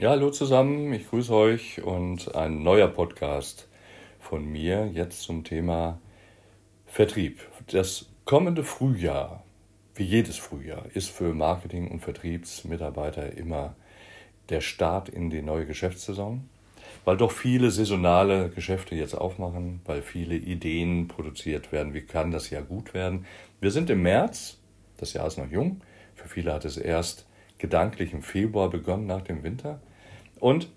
Ja, hallo zusammen, ich grüße euch und ein neuer Podcast von mir jetzt zum Thema Vertrieb. Das kommende Frühjahr, wie jedes Frühjahr, ist für Marketing- und Vertriebsmitarbeiter immer der Start in die neue Geschäftssaison, weil doch viele saisonale Geschäfte jetzt aufmachen, weil viele Ideen produziert werden, wie kann das Jahr gut werden. Wir sind im März, das Jahr ist noch jung, für viele hat es erst gedanklich im Februar begonnen nach dem Winter. Und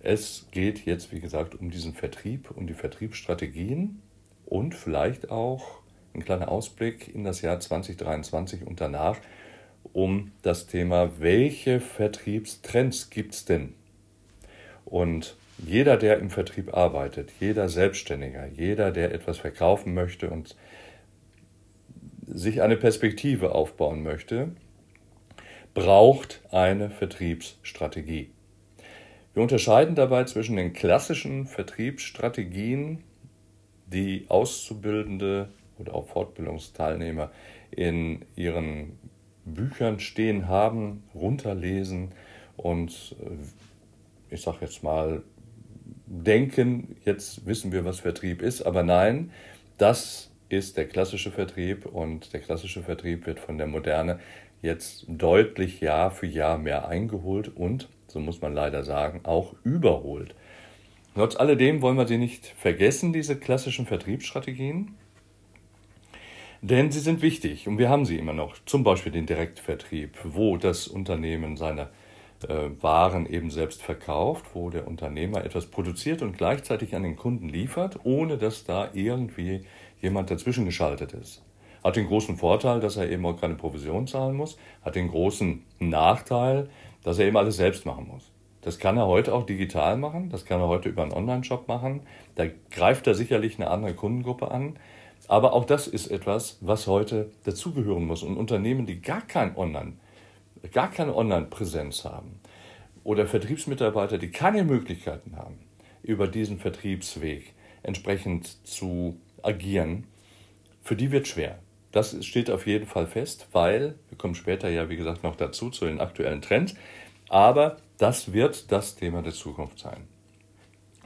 es geht jetzt, wie gesagt, um diesen Vertrieb, um die Vertriebsstrategien und vielleicht auch ein kleiner Ausblick in das Jahr 2023 und danach um das Thema, welche Vertriebstrends gibt es denn? Und jeder, der im Vertrieb arbeitet, jeder Selbstständiger, jeder, der etwas verkaufen möchte und sich eine Perspektive aufbauen möchte, braucht eine Vertriebsstrategie. Wir unterscheiden dabei zwischen den klassischen Vertriebsstrategien, die Auszubildende oder auch Fortbildungsteilnehmer in ihren Büchern stehen haben, runterlesen und äh, ich sage jetzt mal, denken, jetzt wissen wir, was Vertrieb ist, aber nein, das ist der klassische Vertrieb und der klassische Vertrieb wird von der Moderne jetzt deutlich Jahr für Jahr mehr eingeholt und, so muss man leider sagen, auch überholt. Trotz alledem wollen wir sie nicht vergessen, diese klassischen Vertriebsstrategien, denn sie sind wichtig und wir haben sie immer noch. Zum Beispiel den Direktvertrieb, wo das Unternehmen seine äh, Waren eben selbst verkauft, wo der Unternehmer etwas produziert und gleichzeitig an den Kunden liefert, ohne dass da irgendwie jemand dazwischen geschaltet ist. Hat den großen Vorteil, dass er eben auch keine Provision zahlen muss, hat den großen Nachteil, dass er eben alles selbst machen muss. Das kann er heute auch digital machen, das kann er heute über einen Online-Shop machen. Da greift er sicherlich eine andere Kundengruppe an. Aber auch das ist etwas, was heute dazugehören muss. Und Unternehmen, die gar kein Online, gar keine Online-Präsenz haben oder Vertriebsmitarbeiter, die keine Möglichkeiten haben, über diesen Vertriebsweg entsprechend zu agieren, für die wird schwer. Das steht auf jeden Fall fest, weil, wir kommen später ja, wie gesagt, noch dazu, zu den aktuellen Trends, aber das wird das Thema der Zukunft sein.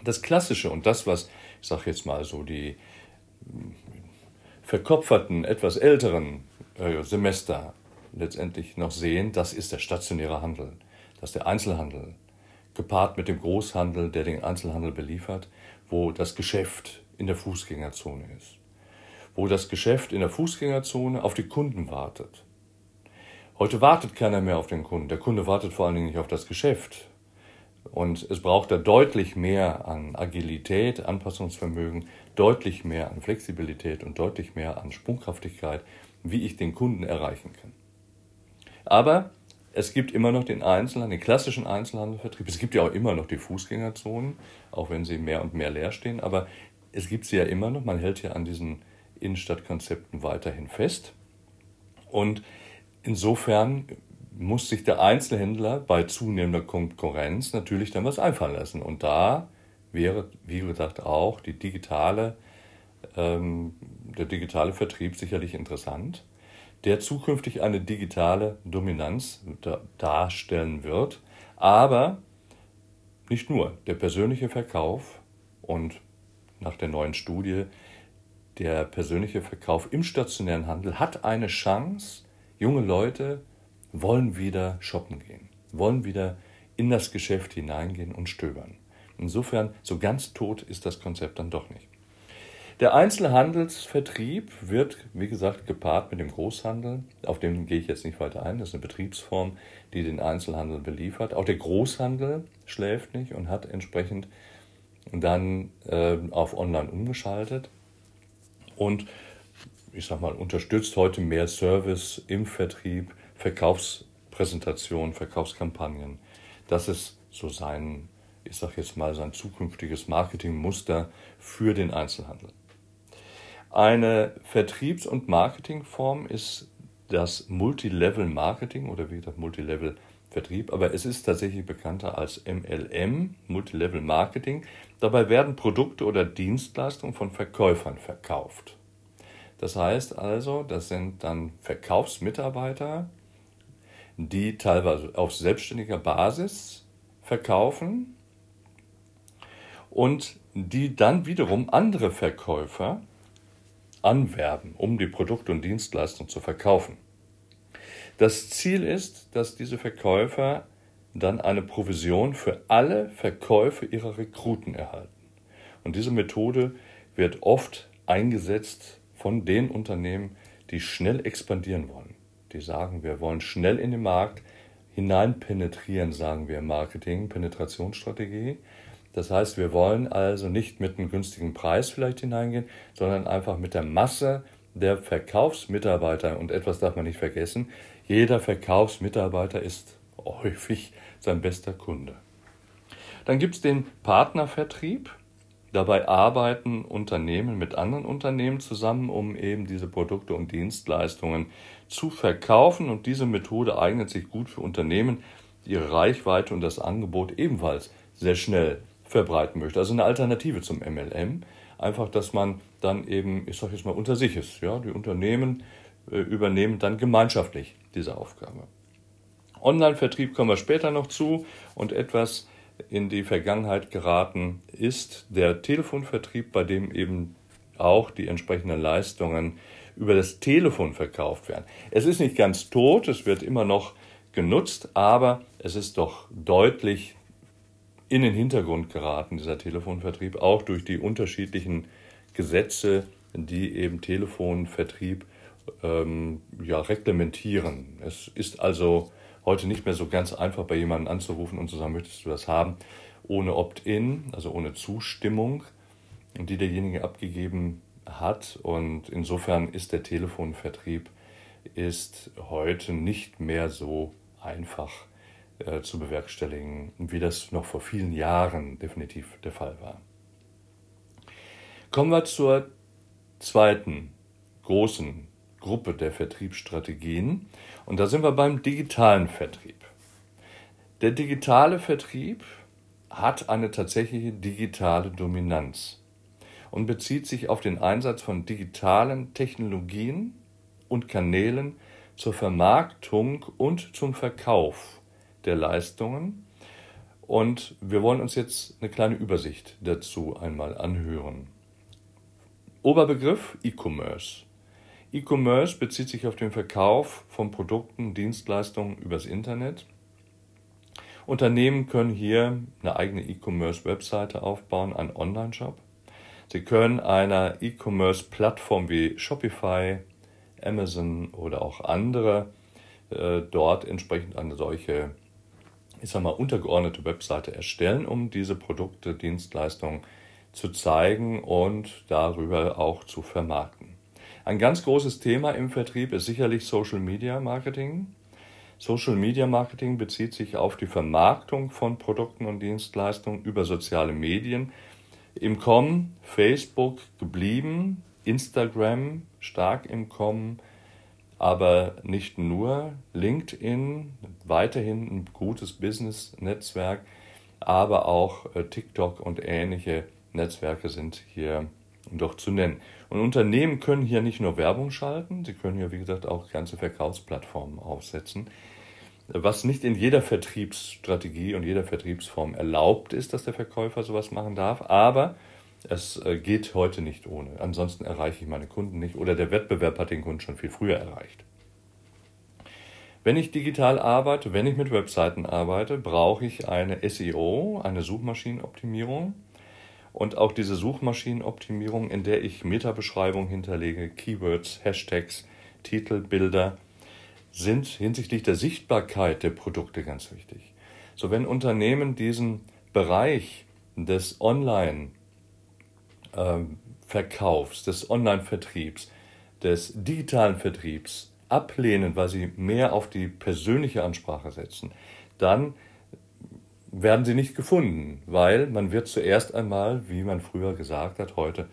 Das Klassische und das, was, ich sage jetzt mal so, die hm, verkopferten, etwas älteren äh, Semester letztendlich noch sehen, das ist der stationäre Handel, das ist der Einzelhandel, gepaart mit dem Großhandel, der den Einzelhandel beliefert, wo das Geschäft in der Fußgängerzone ist wo das Geschäft in der Fußgängerzone auf die Kunden wartet. Heute wartet keiner mehr auf den Kunden. Der Kunde wartet vor allen Dingen nicht auf das Geschäft. Und es braucht da deutlich mehr an Agilität, Anpassungsvermögen, deutlich mehr an Flexibilität und deutlich mehr an Sprunghaftigkeit, wie ich den Kunden erreichen kann. Aber es gibt immer noch den Einzelhandel, den klassischen Einzelhandelvertrieb. Es gibt ja auch immer noch die Fußgängerzonen, auch wenn sie mehr und mehr leer stehen. Aber es gibt sie ja immer noch. Man hält ja an diesen Innenstadtkonzepten weiterhin fest. Und insofern muss sich der Einzelhändler bei zunehmender Konkurrenz natürlich dann was einfallen lassen. Und da wäre, wie gesagt, auch die digitale, ähm, der digitale Vertrieb sicherlich interessant, der zukünftig eine digitale Dominanz darstellen wird. Aber nicht nur der persönliche Verkauf und nach der neuen Studie der persönliche Verkauf im stationären Handel hat eine Chance. Junge Leute wollen wieder shoppen gehen, wollen wieder in das Geschäft hineingehen und stöbern. Insofern, so ganz tot ist das Konzept dann doch nicht. Der Einzelhandelsvertrieb wird, wie gesagt, gepaart mit dem Großhandel. Auf den gehe ich jetzt nicht weiter ein. Das ist eine Betriebsform, die den Einzelhandel beliefert. Auch der Großhandel schläft nicht und hat entsprechend dann äh, auf Online umgeschaltet und ich sag mal, unterstützt heute mehr Service im Vertrieb, Verkaufspräsentationen, Verkaufskampagnen. Das ist so sein, ich sag jetzt mal, sein zukünftiges Marketingmuster für den Einzelhandel. Eine Vertriebs- und Marketingform ist das Multilevel Marketing oder wie gesagt Multilevel Vertrieb, aber es ist tatsächlich bekannter als MLM, Multilevel Marketing. Dabei werden Produkte oder Dienstleistungen von Verkäufern verkauft. Das heißt also, das sind dann Verkaufsmitarbeiter, die teilweise auf selbstständiger Basis verkaufen und die dann wiederum andere Verkäufer anwerben, um die Produkte und Dienstleistungen zu verkaufen. Das Ziel ist, dass diese Verkäufer dann eine Provision für alle Verkäufe ihrer Rekruten erhalten. Und diese Methode wird oft eingesetzt von den Unternehmen, die schnell expandieren wollen. Die sagen, wir wollen schnell in den Markt hineinpenetrieren, sagen wir im Marketing, Penetrationsstrategie. Das heißt, wir wollen also nicht mit einem günstigen Preis vielleicht hineingehen, sondern einfach mit der Masse der Verkaufsmitarbeiter. Und etwas darf man nicht vergessen, jeder Verkaufsmitarbeiter ist häufig sein bester Kunde. Dann gibt es den Partnervertrieb. Dabei arbeiten Unternehmen mit anderen Unternehmen zusammen, um eben diese Produkte und Dienstleistungen zu verkaufen. Und diese Methode eignet sich gut für Unternehmen, die ihre Reichweite und das Angebot ebenfalls sehr schnell verbreiten möchte. Also eine Alternative zum MLM. Einfach, dass man dann eben, ich sage jetzt mal, unter sich ist. Ja? Die Unternehmen äh, übernehmen dann gemeinschaftlich diese Aufgabe. Online-Vertrieb kommen wir später noch zu und etwas in die Vergangenheit geraten ist der Telefonvertrieb, bei dem eben auch die entsprechenden Leistungen über das Telefon verkauft werden. Es ist nicht ganz tot, es wird immer noch genutzt, aber es ist doch deutlich in den Hintergrund geraten, dieser Telefonvertrieb, auch durch die unterschiedlichen Gesetze, die eben Telefonvertrieb ähm, ja, reglementieren. Es ist also heute nicht mehr so ganz einfach, bei jemandem anzurufen und zu sagen, möchtest du das haben, ohne Opt-in, also ohne Zustimmung, die derjenige abgegeben hat. Und insofern ist der Telefonvertrieb ist heute nicht mehr so einfach äh, zu bewerkstelligen, wie das noch vor vielen Jahren definitiv der Fall war. Kommen wir zur zweiten großen Gruppe der Vertriebsstrategien und da sind wir beim digitalen Vertrieb. Der digitale Vertrieb hat eine tatsächliche digitale Dominanz und bezieht sich auf den Einsatz von digitalen Technologien und Kanälen zur Vermarktung und zum Verkauf der Leistungen. Und wir wollen uns jetzt eine kleine Übersicht dazu einmal anhören. Oberbegriff E-Commerce. E-Commerce bezieht sich auf den Verkauf von Produkten, Dienstleistungen übers Internet. Unternehmen können hier eine eigene E-Commerce-Webseite aufbauen, einen Online-Shop. Sie können einer E-Commerce-Plattform wie Shopify, Amazon oder auch andere äh, dort entsprechend eine solche ich sag mal, untergeordnete Webseite erstellen, um diese Produkte, Dienstleistungen zu zeigen und darüber auch zu vermarkten. Ein ganz großes Thema im Vertrieb ist sicherlich Social Media Marketing. Social Media Marketing bezieht sich auf die Vermarktung von Produkten und Dienstleistungen über soziale Medien. Im Kommen Facebook geblieben, Instagram stark im Kommen, aber nicht nur. LinkedIn weiterhin ein gutes Business-Netzwerk, aber auch äh, TikTok und ähnliche Netzwerke sind hier doch zu nennen. Und Unternehmen können hier nicht nur Werbung schalten, sie können hier, wie gesagt, auch ganze Verkaufsplattformen aufsetzen. Was nicht in jeder Vertriebsstrategie und jeder Vertriebsform erlaubt ist, dass der Verkäufer sowas machen darf, aber es äh, geht heute nicht ohne. Ansonsten erreiche ich meine Kunden nicht oder der Wettbewerb hat den Kunden schon viel früher erreicht. Wenn ich digital arbeite, wenn ich mit Webseiten arbeite, brauche ich eine SEO, eine Suchmaschinenoptimierung und auch diese Suchmaschinenoptimierung, in der ich Metabeschreibung hinterlege, Keywords, Hashtags, Titel, Bilder, sind hinsichtlich der Sichtbarkeit der Produkte ganz wichtig. So wenn Unternehmen diesen Bereich des Online ähm, des Online-Vertriebs, des digitalen Vertriebs ablehnen, weil sie mehr auf die persönliche Ansprache setzen, dann werden sie nicht gefunden, weil man wird zuerst einmal, wie man früher gesagt hat, heute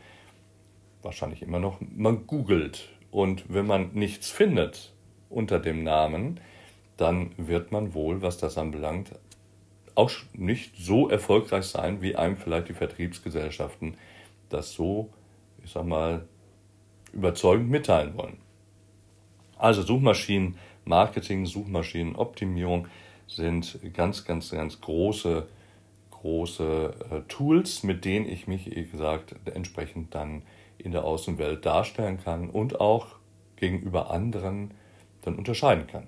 wahrscheinlich immer noch, man googelt und wenn man nichts findet unter dem Namen, dann wird man wohl, was das anbelangt, auch nicht so erfolgreich sein, wie einem vielleicht die Vertriebsgesellschaften das so, ich sag mal, überzeugend mitteilen wollen. Also Suchmaschinen, Marketing, Suchmaschinenoptimierung sind ganz, ganz, ganz große, große äh, Tools, mit denen ich mich, wie gesagt, entsprechend dann in der Außenwelt darstellen kann und auch gegenüber anderen dann unterscheiden kann.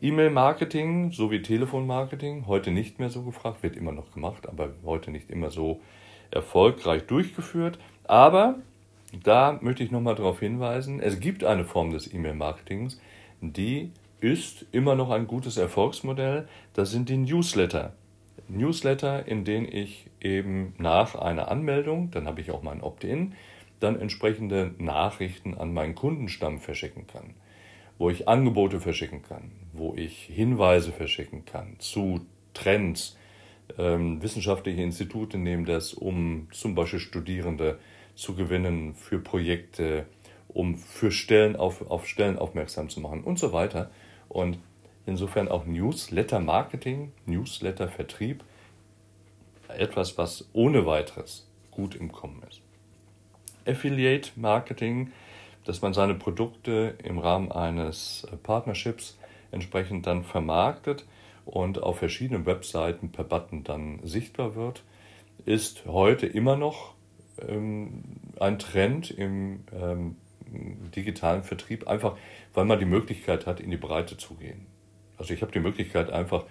E-Mail-Marketing sowie Telefonmarketing, heute nicht mehr so gefragt, wird immer noch gemacht, aber heute nicht immer so erfolgreich durchgeführt. Aber da möchte ich nochmal darauf hinweisen, es gibt eine Form des E-Mail-Marketings, die ist immer noch ein gutes Erfolgsmodell. Das sind die Newsletter. Newsletter, in denen ich eben nach einer Anmeldung, dann habe ich auch mein Opt-in, dann entsprechende Nachrichten an meinen Kundenstamm verschicken kann, wo ich Angebote verschicken kann, wo ich Hinweise verschicken kann zu Trends. Ähm, wissenschaftliche Institute nehmen das, um zum Beispiel Studierende zu gewinnen für Projekte, um für Stellen auf, auf Stellen aufmerksam zu machen und so weiter. Und insofern auch Newsletter-Marketing, Newsletter-Vertrieb, etwas, was ohne weiteres gut im Kommen ist. Affiliate Marketing, dass man seine Produkte im Rahmen eines Partnerships entsprechend dann vermarktet und auf verschiedenen Webseiten per Button dann sichtbar wird, ist heute immer noch ähm, ein Trend im ähm, digitalen Vertrieb, einfach weil man die Möglichkeit hat, in die Breite zu gehen. Also ich habe die Möglichkeit, einfach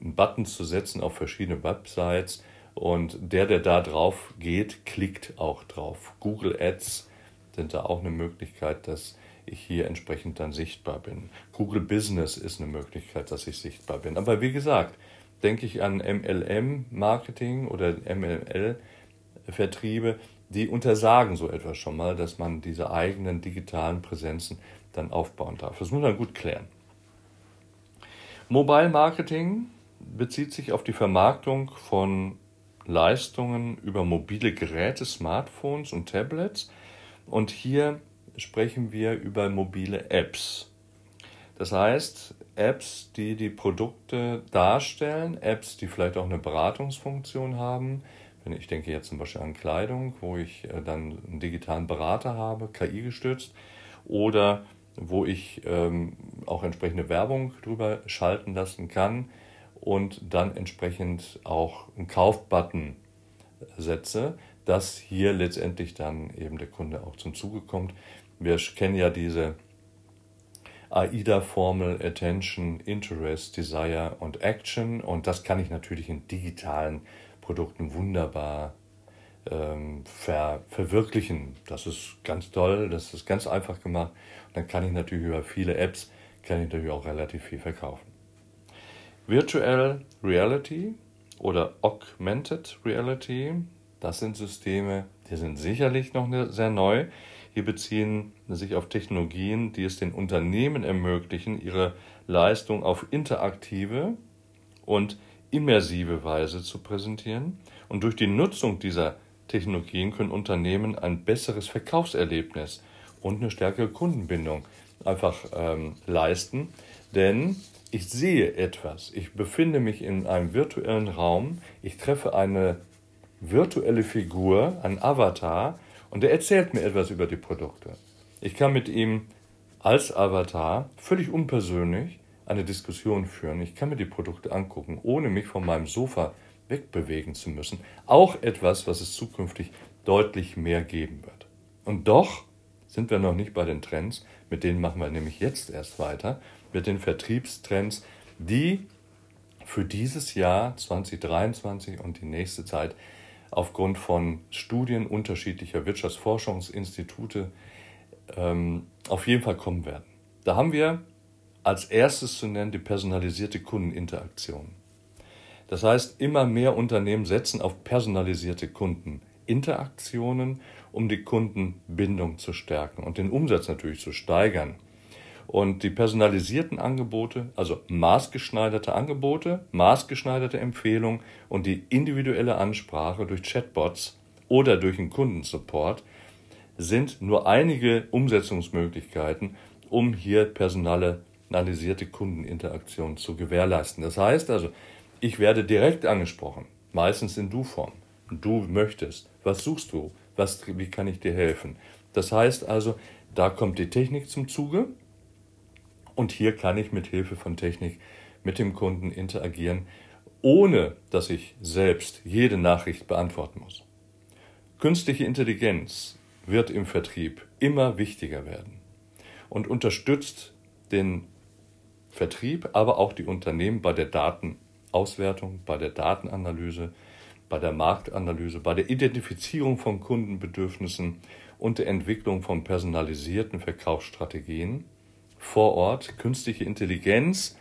einen Button zu setzen auf verschiedene Websites und der, der da drauf geht, klickt auch drauf. Google Ads sind da auch eine Möglichkeit, dass ich hier entsprechend dann sichtbar bin. Google Business ist eine Möglichkeit, dass ich sichtbar bin. Aber wie gesagt, denke ich an MLM-Marketing oder MLL-Vertriebe, die untersagen so etwas schon mal, dass man diese eigenen digitalen Präsenzen dann aufbauen darf. Das muss man gut klären. Mobile Marketing bezieht sich auf die Vermarktung von Leistungen über mobile Geräte, Smartphones und Tablets. Und hier sprechen wir über mobile Apps. Das heißt, Apps, die die Produkte darstellen, Apps, die vielleicht auch eine Beratungsfunktion haben. Wenn ich denke jetzt zum Beispiel an Kleidung, wo ich äh, dann einen digitalen Berater habe, KI gestützt, oder wo ich ähm, auch entsprechende Werbung drüber schalten lassen kann und dann entsprechend auch einen Kaufbutton setze, dass hier letztendlich dann eben der Kunde auch zum Zuge kommt. Wir kennen ja diese AIDA-Formel Attention, Interest, Desire und Action und das kann ich natürlich in digitalen Produkten wunderbar ähm, ver verwirklichen. Das ist ganz toll, das ist ganz einfach gemacht. Und dann kann ich natürlich über viele Apps, kann ich natürlich auch relativ viel verkaufen. Virtual Reality oder Augmented Reality, das sind Systeme, die sind sicherlich noch ne, sehr neu. Hier beziehen sich auf Technologien, die es den Unternehmen ermöglichen, ihre Leistung auf interaktive und immersive Weise zu präsentieren. Und durch die Nutzung dieser Technologien können Unternehmen ein besseres Verkaufserlebnis und eine stärkere Kundenbindung einfach ähm, leisten. Denn ich sehe etwas, ich befinde mich in einem virtuellen Raum, ich treffe eine virtuelle Figur, ein Avatar, und der erzählt mir etwas über die Produkte. Ich kann mit ihm als Avatar völlig unpersönlich eine Diskussion führen. Ich kann mir die Produkte angucken, ohne mich von meinem Sofa wegbewegen zu müssen. Auch etwas, was es zukünftig deutlich mehr geben wird. Und doch sind wir noch nicht bei den Trends, mit denen machen wir nämlich jetzt erst weiter mit den Vertriebstrends, die für dieses Jahr 2023 und die nächste Zeit aufgrund von Studien unterschiedlicher Wirtschaftsforschungsinstitute ähm, auf jeden Fall kommen werden. Da haben wir als erstes zu nennen die personalisierte Kundeninteraktion. Das heißt, immer mehr Unternehmen setzen auf personalisierte Kundeninteraktionen, um die Kundenbindung zu stärken und den Umsatz natürlich zu steigern. Und die personalisierten Angebote, also maßgeschneiderte Angebote, maßgeschneiderte Empfehlungen und die individuelle Ansprache durch Chatbots oder durch einen Kundensupport sind nur einige Umsetzungsmöglichkeiten, um hier personalisierte Kundeninteraktion zu gewährleisten. Das heißt also, ich werde direkt angesprochen, meistens in Du-Form. Du möchtest, was suchst du, was, wie kann ich dir helfen? Das heißt also, da kommt die Technik zum Zuge, und hier kann ich mit Hilfe von Technik mit dem Kunden interagieren, ohne dass ich selbst jede Nachricht beantworten muss. Künstliche Intelligenz wird im Vertrieb immer wichtiger werden und unterstützt den Vertrieb, aber auch die Unternehmen bei der Datenauswertung, bei der Datenanalyse, bei der Marktanalyse, bei der Identifizierung von Kundenbedürfnissen und der Entwicklung von personalisierten Verkaufsstrategien vor Ort. Künstliche Intelligenz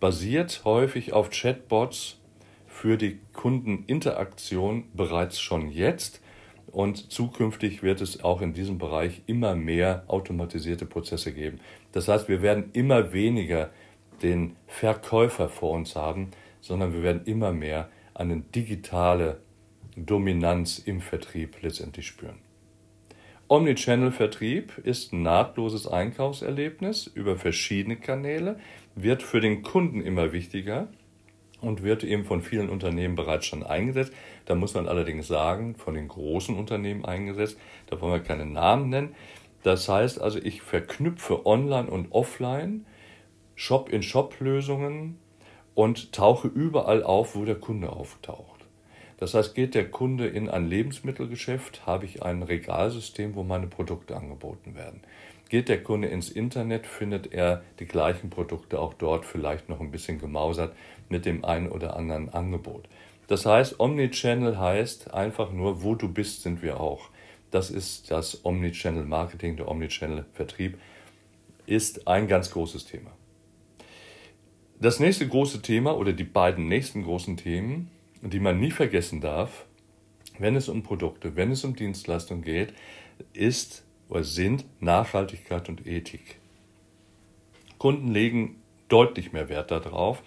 basiert häufig auf Chatbots für die Kundeninteraktion bereits schon jetzt und zukünftig wird es auch in diesem Bereich immer mehr automatisierte Prozesse geben. Das heißt, wir werden immer weniger den Verkäufer vor uns haben, sondern wir werden immer mehr eine digitale Dominanz im Vertrieb letztendlich spüren. Omnichannel-Vertrieb ist ein nahtloses Einkaufserlebnis über verschiedene Kanäle, wird für den Kunden immer wichtiger und wird eben von vielen Unternehmen bereits schon eingesetzt. Da muss man allerdings sagen, von den großen Unternehmen eingesetzt. Da wollen wir keine Namen nennen. Das heißt also, ich verknüpfe Online und Offline Shop-in-Shop-Lösungen und tauche überall auf, wo der Kunde auftaucht. Das heißt, geht der Kunde in ein Lebensmittelgeschäft, habe ich ein Regalsystem, wo meine Produkte angeboten werden. Geht der Kunde ins Internet, findet er die gleichen Produkte auch dort, vielleicht noch ein bisschen gemausert mit dem einen oder anderen Angebot. Das heißt, Omnichannel heißt einfach nur, wo du bist, sind wir auch. Das ist das Omnichannel Marketing, der Omnichannel Vertrieb, ist ein ganz großes Thema. Das nächste große Thema oder die beiden nächsten großen Themen die man nie vergessen darf, wenn es um Produkte, wenn es um Dienstleistungen geht, ist oder sind Nachhaltigkeit und Ethik. Kunden legen deutlich mehr Wert darauf,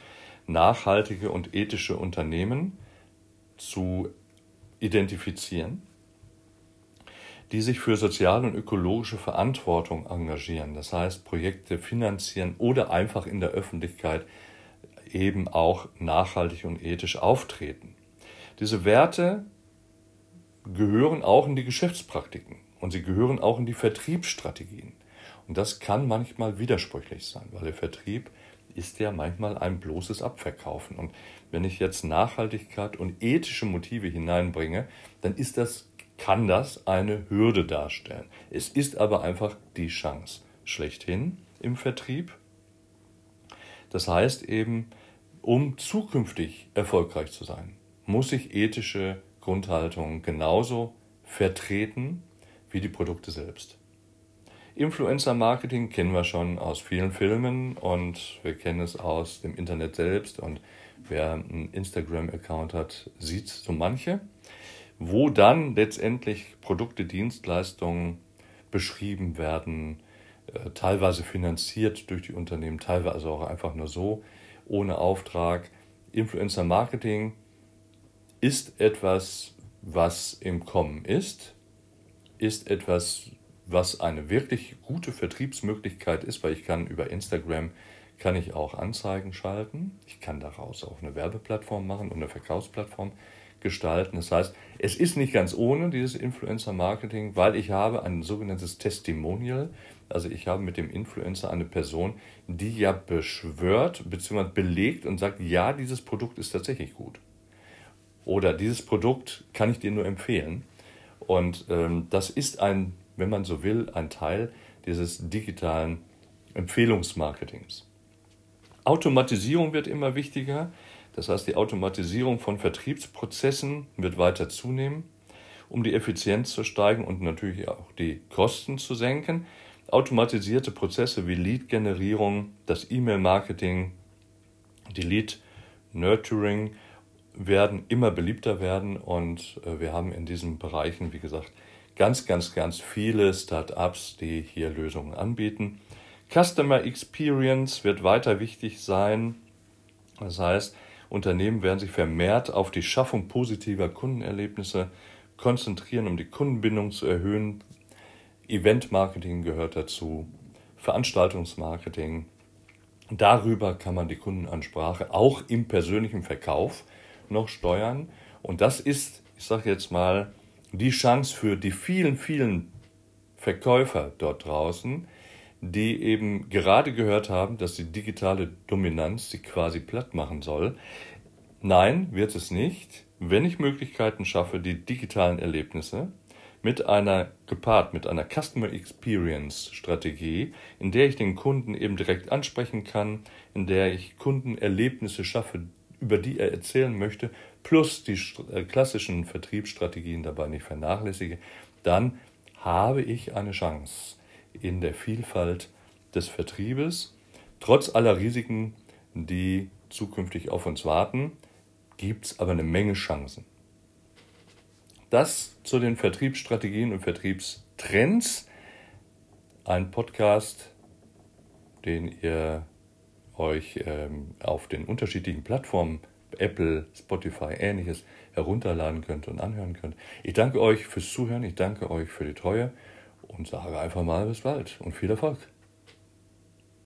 nachhaltige und ethische Unternehmen zu identifizieren, die sich für soziale und ökologische Verantwortung engagieren, das heißt Projekte finanzieren oder einfach in der Öffentlichkeit eben auch nachhaltig und ethisch auftreten. Diese Werte gehören auch in die Geschäftspraktiken und sie gehören auch in die Vertriebsstrategien. Und das kann manchmal widersprüchlich sein, weil der Vertrieb ist ja manchmal ein bloßes Abverkaufen. Und wenn ich jetzt Nachhaltigkeit und ethische Motive hineinbringe, dann ist das, kann das eine Hürde darstellen. Es ist aber einfach die Chance schlechthin im Vertrieb das heißt eben, um zukünftig erfolgreich zu sein, muss ich ethische Grundhaltungen genauso vertreten wie die Produkte selbst. Influencer-Marketing kennen wir schon aus vielen Filmen und wir kennen es aus dem Internet selbst und wer einen Instagram-Account hat, sieht so manche, wo dann letztendlich Produkte, Dienstleistungen beschrieben werden, äh, teilweise finanziert durch die Unternehmen, teilweise auch einfach nur so, ohne Auftrag. Influencer Marketing ist etwas, was im Kommen ist, ist etwas, was eine wirklich gute Vertriebsmöglichkeit ist, weil ich kann über Instagram kann ich auch Anzeigen schalten. Ich kann daraus auch eine Werbeplattform machen und eine Verkaufsplattform gestalten. Das heißt, es ist nicht ganz ohne dieses Influencer Marketing, weil ich habe ein sogenanntes Testimonial. Also ich habe mit dem Influencer eine Person, die ja beschwört bzw. belegt und sagt, ja, dieses Produkt ist tatsächlich gut. Oder dieses Produkt kann ich dir nur empfehlen. Und ähm, das ist ein, wenn man so will, ein Teil dieses digitalen Empfehlungsmarketings. Automatisierung wird immer wichtiger. Das heißt, die Automatisierung von Vertriebsprozessen wird weiter zunehmen, um die Effizienz zu steigen und natürlich auch die Kosten zu senken. Automatisierte Prozesse wie Lead-Generierung, das E-Mail-Marketing, die Lead-Nurturing werden immer beliebter werden und äh, wir haben in diesen Bereichen, wie gesagt, ganz, ganz, ganz viele Start-ups, die hier Lösungen anbieten. Customer Experience wird weiter wichtig sein. Das heißt, Unternehmen werden sich vermehrt auf die Schaffung positiver Kundenerlebnisse konzentrieren, um die Kundenbindung zu erhöhen. Event-Marketing gehört dazu, Veranstaltungsmarketing. Darüber kann man die Kundenansprache auch im persönlichen Verkauf noch steuern. Und das ist, ich sage jetzt mal, die Chance für die vielen, vielen Verkäufer dort draußen, die eben gerade gehört haben, dass die digitale Dominanz sie quasi platt machen soll. Nein, wird es nicht. Wenn ich Möglichkeiten schaffe, die digitalen Erlebnisse mit einer gepaart mit einer Customer Experience Strategie, in der ich den Kunden eben direkt ansprechen kann, in der ich Kundenerlebnisse schaffe, über die er erzählen möchte, plus die äh, klassischen Vertriebsstrategien dabei nicht vernachlässige, dann habe ich eine Chance in der Vielfalt des Vertriebes, trotz aller Risiken, die zukünftig auf uns warten, gibt es aber eine Menge Chancen. Das zu den Vertriebsstrategien und Vertriebstrends. Ein Podcast, den ihr euch ähm, auf den unterschiedlichen Plattformen, Apple, Spotify, ähnliches, herunterladen könnt und anhören könnt. Ich danke euch fürs Zuhören, ich danke euch für die Treue und sage einfach mal bis bald und viel Erfolg.